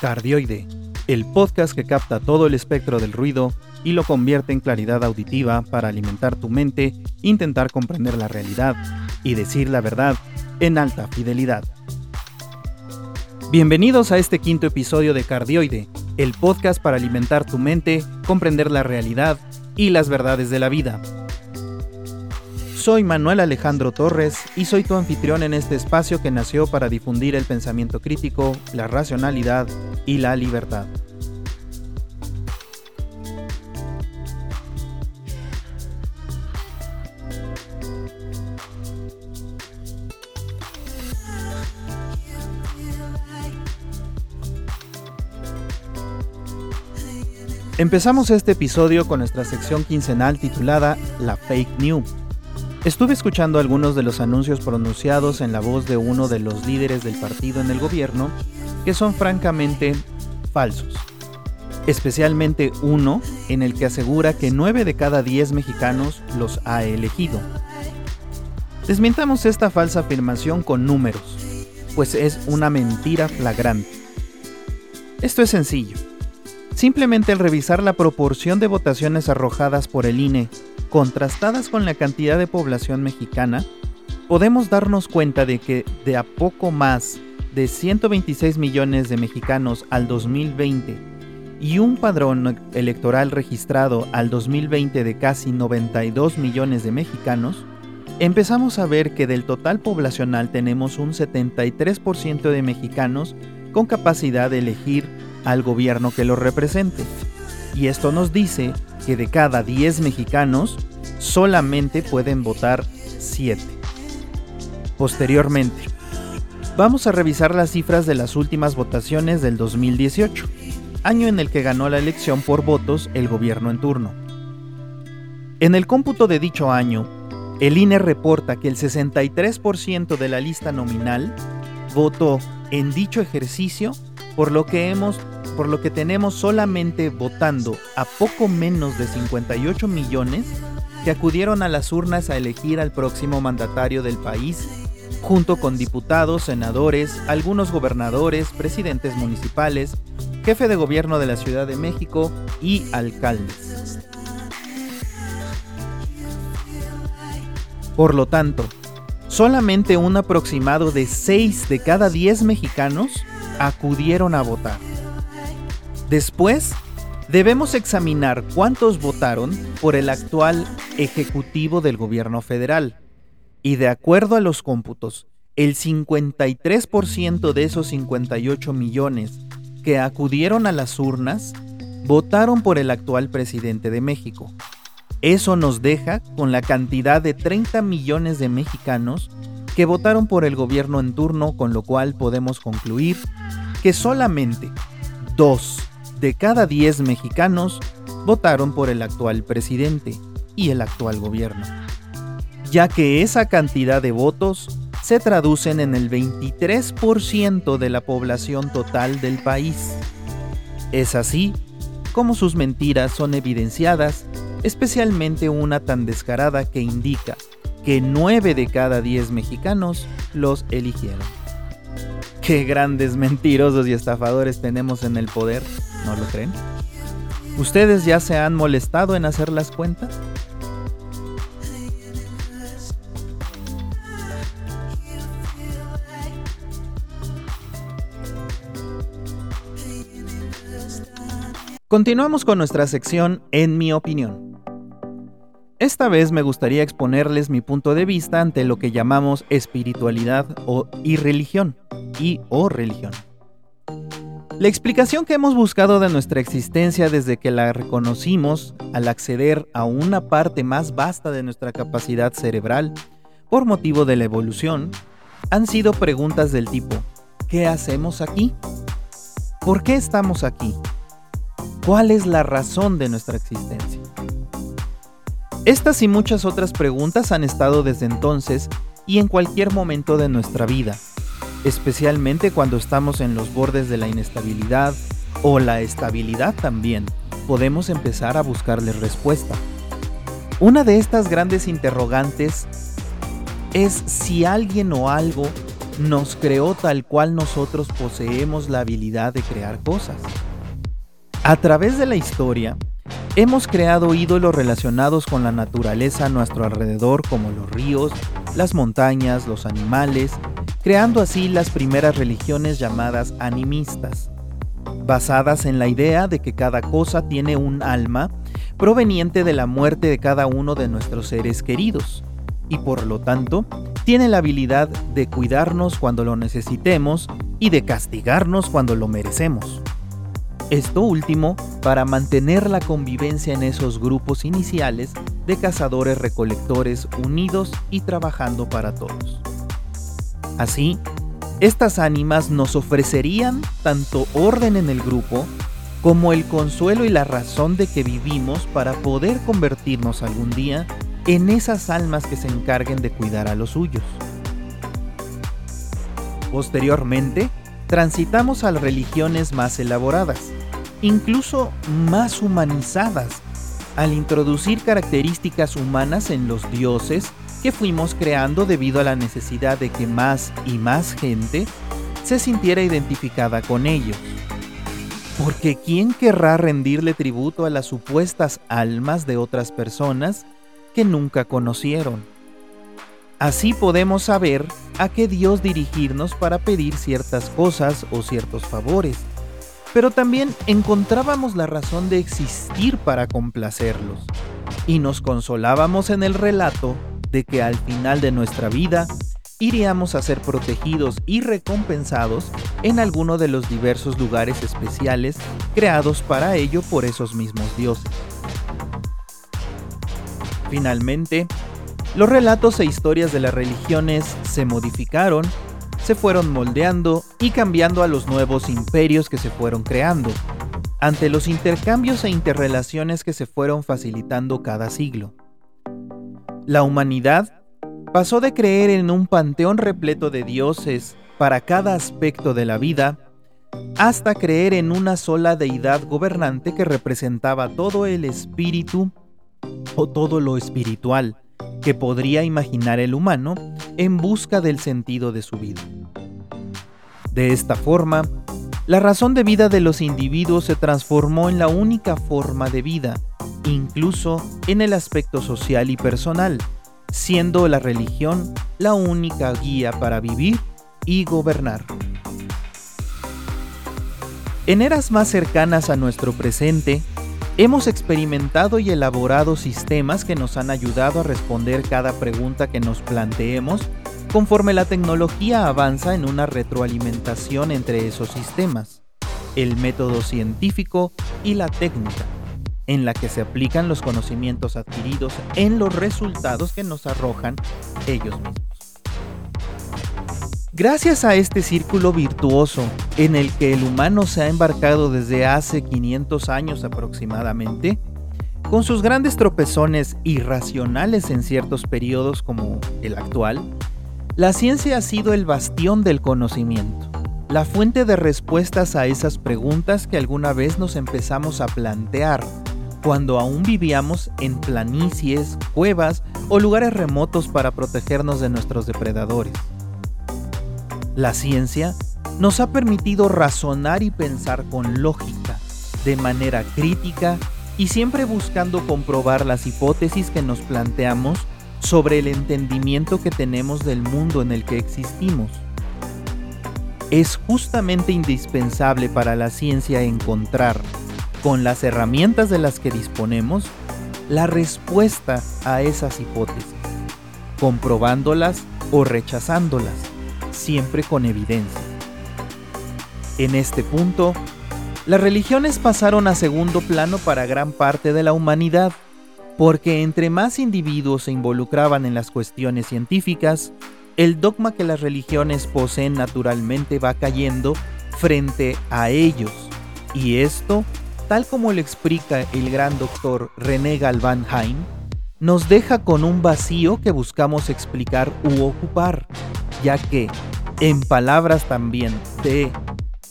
Cardioide, el podcast que capta todo el espectro del ruido y lo convierte en claridad auditiva para alimentar tu mente, intentar comprender la realidad y decir la verdad en alta fidelidad. Bienvenidos a este quinto episodio de Cardioide, el podcast para alimentar tu mente, comprender la realidad y las verdades de la vida. Soy Manuel Alejandro Torres y soy tu anfitrión en este espacio que nació para difundir el pensamiento crítico, la racionalidad y la libertad. Empezamos este episodio con nuestra sección quincenal titulada La Fake News Estuve escuchando algunos de los anuncios pronunciados en la voz de uno de los líderes del partido en el gobierno que son francamente falsos. Especialmente uno en el que asegura que 9 de cada 10 mexicanos los ha elegido. Desmintamos esta falsa afirmación con números, pues es una mentira flagrante. Esto es sencillo. Simplemente al revisar la proporción de votaciones arrojadas por el INE contrastadas con la cantidad de población mexicana, podemos darnos cuenta de que de a poco más de 126 millones de mexicanos al 2020 y un padrón electoral registrado al 2020 de casi 92 millones de mexicanos, empezamos a ver que del total poblacional tenemos un 73% de mexicanos con capacidad de elegir al gobierno que los represente. Y esto nos dice que de cada 10 mexicanos solamente pueden votar 7. Posteriormente, vamos a revisar las cifras de las últimas votaciones del 2018, año en el que ganó la elección por votos el gobierno en turno. En el cómputo de dicho año, el INE reporta que el 63% de la lista nominal votó en dicho ejercicio, por lo que hemos por lo que tenemos solamente votando a poco menos de 58 millones que acudieron a las urnas a elegir al próximo mandatario del país, junto con diputados, senadores, algunos gobernadores, presidentes municipales, jefe de gobierno de la Ciudad de México y alcaldes. Por lo tanto, solamente un aproximado de 6 de cada 10 mexicanos acudieron a votar. Después, debemos examinar cuántos votaron por el actual Ejecutivo del Gobierno Federal. Y de acuerdo a los cómputos, el 53% de esos 58 millones que acudieron a las urnas votaron por el actual presidente de México. Eso nos deja con la cantidad de 30 millones de mexicanos que votaron por el gobierno en turno, con lo cual podemos concluir que solamente dos de cada 10 mexicanos votaron por el actual presidente y el actual gobierno, ya que esa cantidad de votos se traducen en el 23% de la población total del país. Es así como sus mentiras son evidenciadas, especialmente una tan descarada que indica que 9 de cada 10 mexicanos los eligieron. Qué grandes mentirosos y estafadores tenemos en el poder, ¿no lo creen? ¿Ustedes ya se han molestado en hacer las cuentas? Continuamos con nuestra sección En mi opinión. Esta vez me gustaría exponerles mi punto de vista ante lo que llamamos espiritualidad o irreligión y o religión. La explicación que hemos buscado de nuestra existencia desde que la reconocimos al acceder a una parte más vasta de nuestra capacidad cerebral por motivo de la evolución han sido preguntas del tipo ¿qué hacemos aquí? ¿Por qué estamos aquí? ¿Cuál es la razón de nuestra existencia? Estas y muchas otras preguntas han estado desde entonces y en cualquier momento de nuestra vida, especialmente cuando estamos en los bordes de la inestabilidad o la estabilidad también, podemos empezar a buscarle respuesta. Una de estas grandes interrogantes es si alguien o algo nos creó tal cual nosotros poseemos la habilidad de crear cosas. A través de la historia, hemos creado ídolos relacionados con la naturaleza a nuestro alrededor como los ríos, las montañas, los animales, creando así las primeras religiones llamadas animistas, basadas en la idea de que cada cosa tiene un alma proveniente de la muerte de cada uno de nuestros seres queridos, y por lo tanto tiene la habilidad de cuidarnos cuando lo necesitemos y de castigarnos cuando lo merecemos. Esto último para mantener la convivencia en esos grupos iniciales de cazadores recolectores unidos y trabajando para todos. Así, estas ánimas nos ofrecerían tanto orden en el grupo como el consuelo y la razón de que vivimos para poder convertirnos algún día en esas almas que se encarguen de cuidar a los suyos. Posteriormente, transitamos a las religiones más elaboradas, incluso más humanizadas, al introducir características humanas en los dioses que fuimos creando debido a la necesidad de que más y más gente se sintiera identificada con ellos. Porque ¿quién querrá rendirle tributo a las supuestas almas de otras personas que nunca conocieron? Así podemos saber a qué Dios dirigirnos para pedir ciertas cosas o ciertos favores, pero también encontrábamos la razón de existir para complacerlos, y nos consolábamos en el relato de que al final de nuestra vida iríamos a ser protegidos y recompensados en alguno de los diversos lugares especiales creados para ello por esos mismos dioses. Finalmente, los relatos e historias de las religiones se modificaron, se fueron moldeando y cambiando a los nuevos imperios que se fueron creando, ante los intercambios e interrelaciones que se fueron facilitando cada siglo. La humanidad pasó de creer en un panteón repleto de dioses para cada aspecto de la vida, hasta creer en una sola deidad gobernante que representaba todo el espíritu o todo lo espiritual que podría imaginar el humano en busca del sentido de su vida. De esta forma, la razón de vida de los individuos se transformó en la única forma de vida, incluso en el aspecto social y personal, siendo la religión la única guía para vivir y gobernar. En eras más cercanas a nuestro presente, hemos experimentado y elaborado sistemas que nos han ayudado a responder cada pregunta que nos planteemos conforme la tecnología avanza en una retroalimentación entre esos sistemas, el método científico y la técnica en la que se aplican los conocimientos adquiridos en los resultados que nos arrojan ellos mismos. Gracias a este círculo virtuoso en el que el humano se ha embarcado desde hace 500 años aproximadamente, con sus grandes tropezones irracionales en ciertos periodos como el actual, la ciencia ha sido el bastión del conocimiento, la fuente de respuestas a esas preguntas que alguna vez nos empezamos a plantear cuando aún vivíamos en planicies, cuevas o lugares remotos para protegernos de nuestros depredadores. La ciencia nos ha permitido razonar y pensar con lógica, de manera crítica y siempre buscando comprobar las hipótesis que nos planteamos sobre el entendimiento que tenemos del mundo en el que existimos. Es justamente indispensable para la ciencia encontrar con las herramientas de las que disponemos, la respuesta a esas hipótesis, comprobándolas o rechazándolas, siempre con evidencia. En este punto, las religiones pasaron a segundo plano para gran parte de la humanidad, porque entre más individuos se involucraban en las cuestiones científicas, el dogma que las religiones poseen naturalmente va cayendo frente a ellos, y esto tal como lo explica el gran doctor René Galván Haim, nos deja con un vacío que buscamos explicar u ocupar, ya que, en palabras también de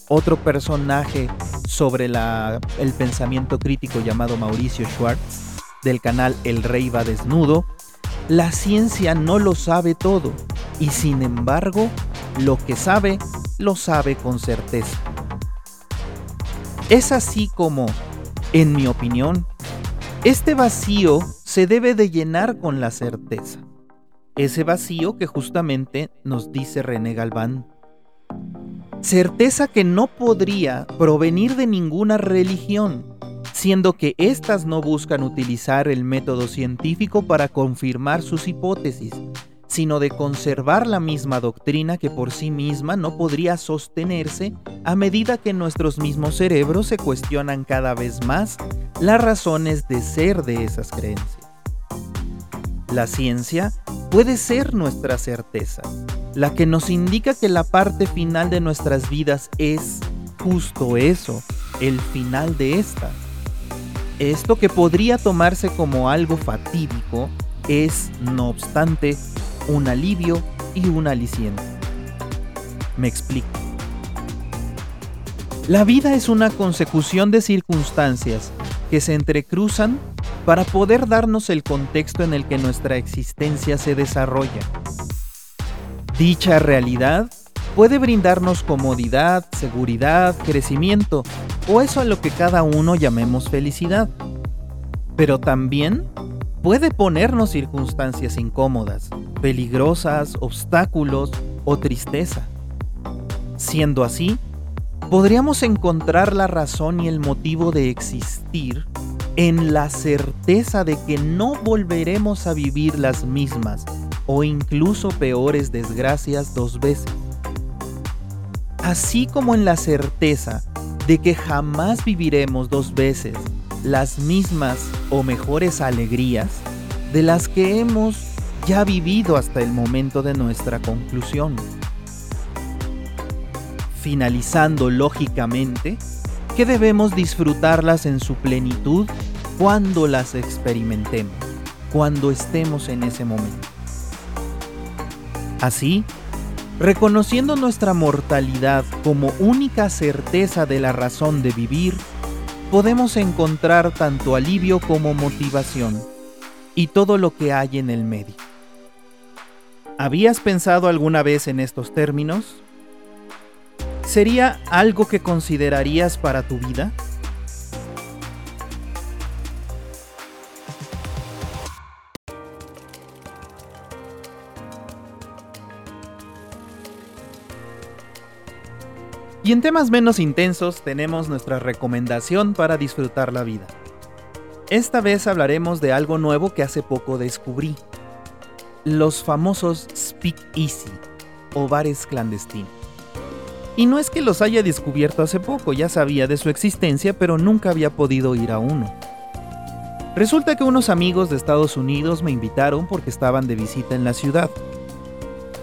otro personaje sobre el pensamiento crítico llamado Mauricio Schwartz, del canal El Rey va desnudo, la ciencia no lo sabe todo y sin embargo lo que sabe, lo sabe con certeza. Es así como, en mi opinión, este vacío se debe de llenar con la certeza. Ese vacío que justamente nos dice René Galván. Certeza que no podría provenir de ninguna religión, siendo que éstas no buscan utilizar el método científico para confirmar sus hipótesis, sino de conservar la misma doctrina que por sí misma no podría sostenerse a medida que nuestros mismos cerebros se cuestionan cada vez más las razones de ser de esas creencias. La ciencia puede ser nuestra certeza, la que nos indica que la parte final de nuestras vidas es justo eso, el final de esta esto que podría tomarse como algo fatídico es, no obstante, un alivio y un aliciente. Me explico. La vida es una consecución de circunstancias que se entrecruzan para poder darnos el contexto en el que nuestra existencia se desarrolla. Dicha realidad puede brindarnos comodidad, seguridad, crecimiento o eso a lo que cada uno llamemos felicidad. Pero también puede ponernos circunstancias incómodas, peligrosas, obstáculos o tristeza. Siendo así, podríamos encontrar la razón y el motivo de existir en la certeza de que no volveremos a vivir las mismas o incluso peores desgracias dos veces así como en la certeza de que jamás viviremos dos veces las mismas o mejores alegrías de las que hemos ya vivido hasta el momento de nuestra conclusión. Finalizando lógicamente que debemos disfrutarlas en su plenitud cuando las experimentemos, cuando estemos en ese momento. Así, Reconociendo nuestra mortalidad como única certeza de la razón de vivir, podemos encontrar tanto alivio como motivación y todo lo que hay en el medio. ¿Habías pensado alguna vez en estos términos? ¿Sería algo que considerarías para tu vida? Y en temas menos intensos tenemos nuestra recomendación para disfrutar la vida. Esta vez hablaremos de algo nuevo que hace poco descubrí. Los famosos Speak Easy o bares clandestinos. Y no es que los haya descubierto hace poco, ya sabía de su existencia, pero nunca había podido ir a uno. Resulta que unos amigos de Estados Unidos me invitaron porque estaban de visita en la ciudad.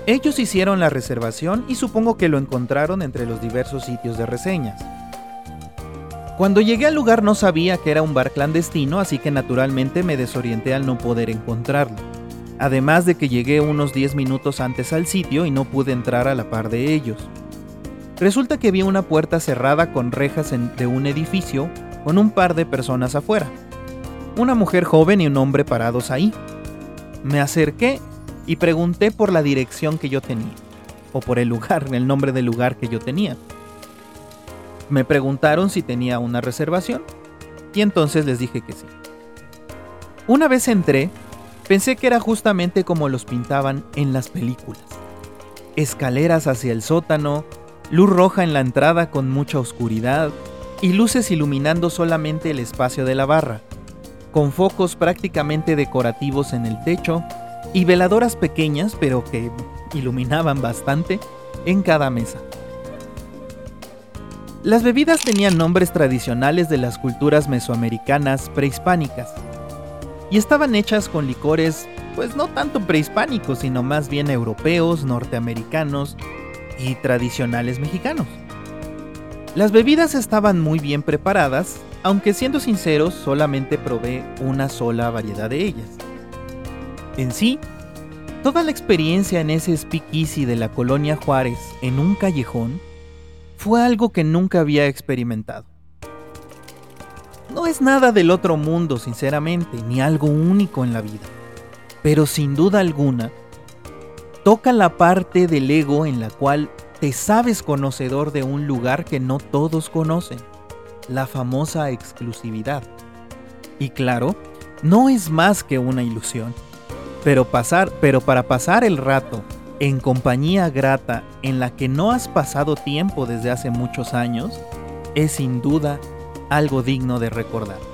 Ellos hicieron la reservación y supongo que lo encontraron entre los diversos sitios de reseñas. Cuando llegué al lugar no sabía que era un bar clandestino, así que naturalmente me desorienté al no poder encontrarlo. Además de que llegué unos 10 minutos antes al sitio y no pude entrar a la par de ellos. Resulta que vi una puerta cerrada con rejas de un edificio con un par de personas afuera. Una mujer joven y un hombre parados ahí. Me acerqué y pregunté por la dirección que yo tenía, o por el lugar, el nombre del lugar que yo tenía. Me preguntaron si tenía una reservación, y entonces les dije que sí. Una vez entré, pensé que era justamente como los pintaban en las películas. Escaleras hacia el sótano, luz roja en la entrada con mucha oscuridad y luces iluminando solamente el espacio de la barra, con focos prácticamente decorativos en el techo y veladoras pequeñas, pero que iluminaban bastante, en cada mesa. Las bebidas tenían nombres tradicionales de las culturas mesoamericanas prehispánicas y estaban hechas con licores, pues no tanto prehispánicos, sino más bien europeos, norteamericanos y tradicionales mexicanos. Las bebidas estaban muy bien preparadas, aunque siendo sinceros solamente probé una sola variedad de ellas. En sí, toda la experiencia en ese speakeasy de la colonia Juárez en un callejón fue algo que nunca había experimentado. No es nada del otro mundo, sinceramente, ni algo único en la vida. Pero sin duda alguna, toca la parte del ego en la cual te sabes conocedor de un lugar que no todos conocen, la famosa exclusividad. Y claro, no es más que una ilusión. Pero pasar, pero para pasar el rato en compañía grata en la que no has pasado tiempo desde hace muchos años, es sin duda algo digno de recordar.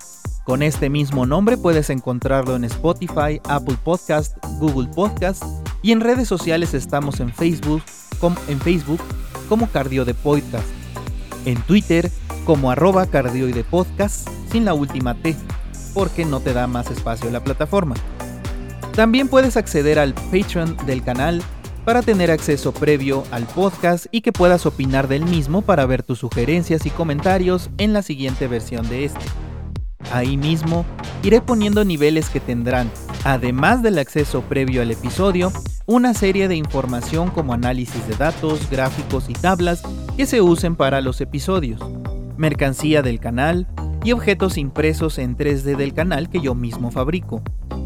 Con este mismo nombre puedes encontrarlo en Spotify, Apple Podcast, Google Podcast y en redes sociales estamos en Facebook, en Facebook como Cardio de Podcast, en Twitter como arroba Cardioide Podcast sin la última T, porque no te da más espacio la plataforma. También puedes acceder al Patreon del canal para tener acceso previo al podcast y que puedas opinar del mismo para ver tus sugerencias y comentarios en la siguiente versión de este. Ahí mismo iré poniendo niveles que tendrán, además del acceso previo al episodio, una serie de información como análisis de datos, gráficos y tablas que se usen para los episodios, mercancía del canal y objetos impresos en 3D del canal que yo mismo fabrico.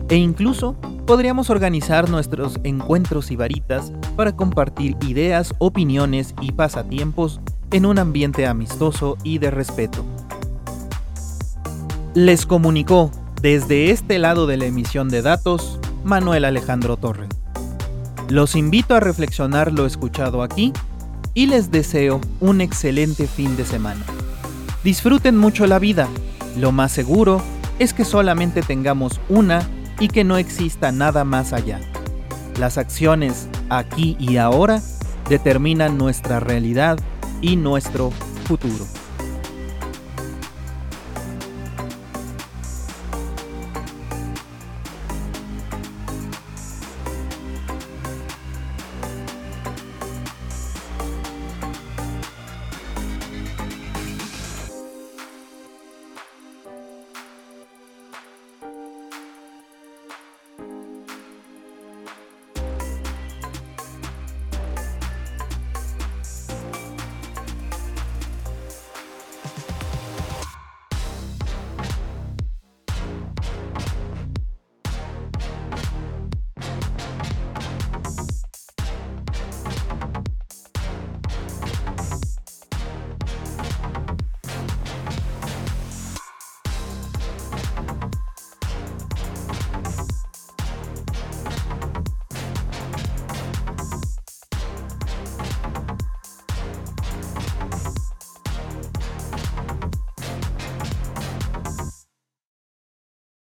E incluso podríamos organizar nuestros encuentros y varitas para compartir ideas, opiniones y pasatiempos en un ambiente amistoso y de respeto. Les comunicó desde este lado de la emisión de datos Manuel Alejandro Torre. Los invito a reflexionar lo escuchado aquí y les deseo un excelente fin de semana. Disfruten mucho la vida, lo más seguro es que solamente tengamos una y que no exista nada más allá. Las acciones aquí y ahora determinan nuestra realidad y nuestro futuro.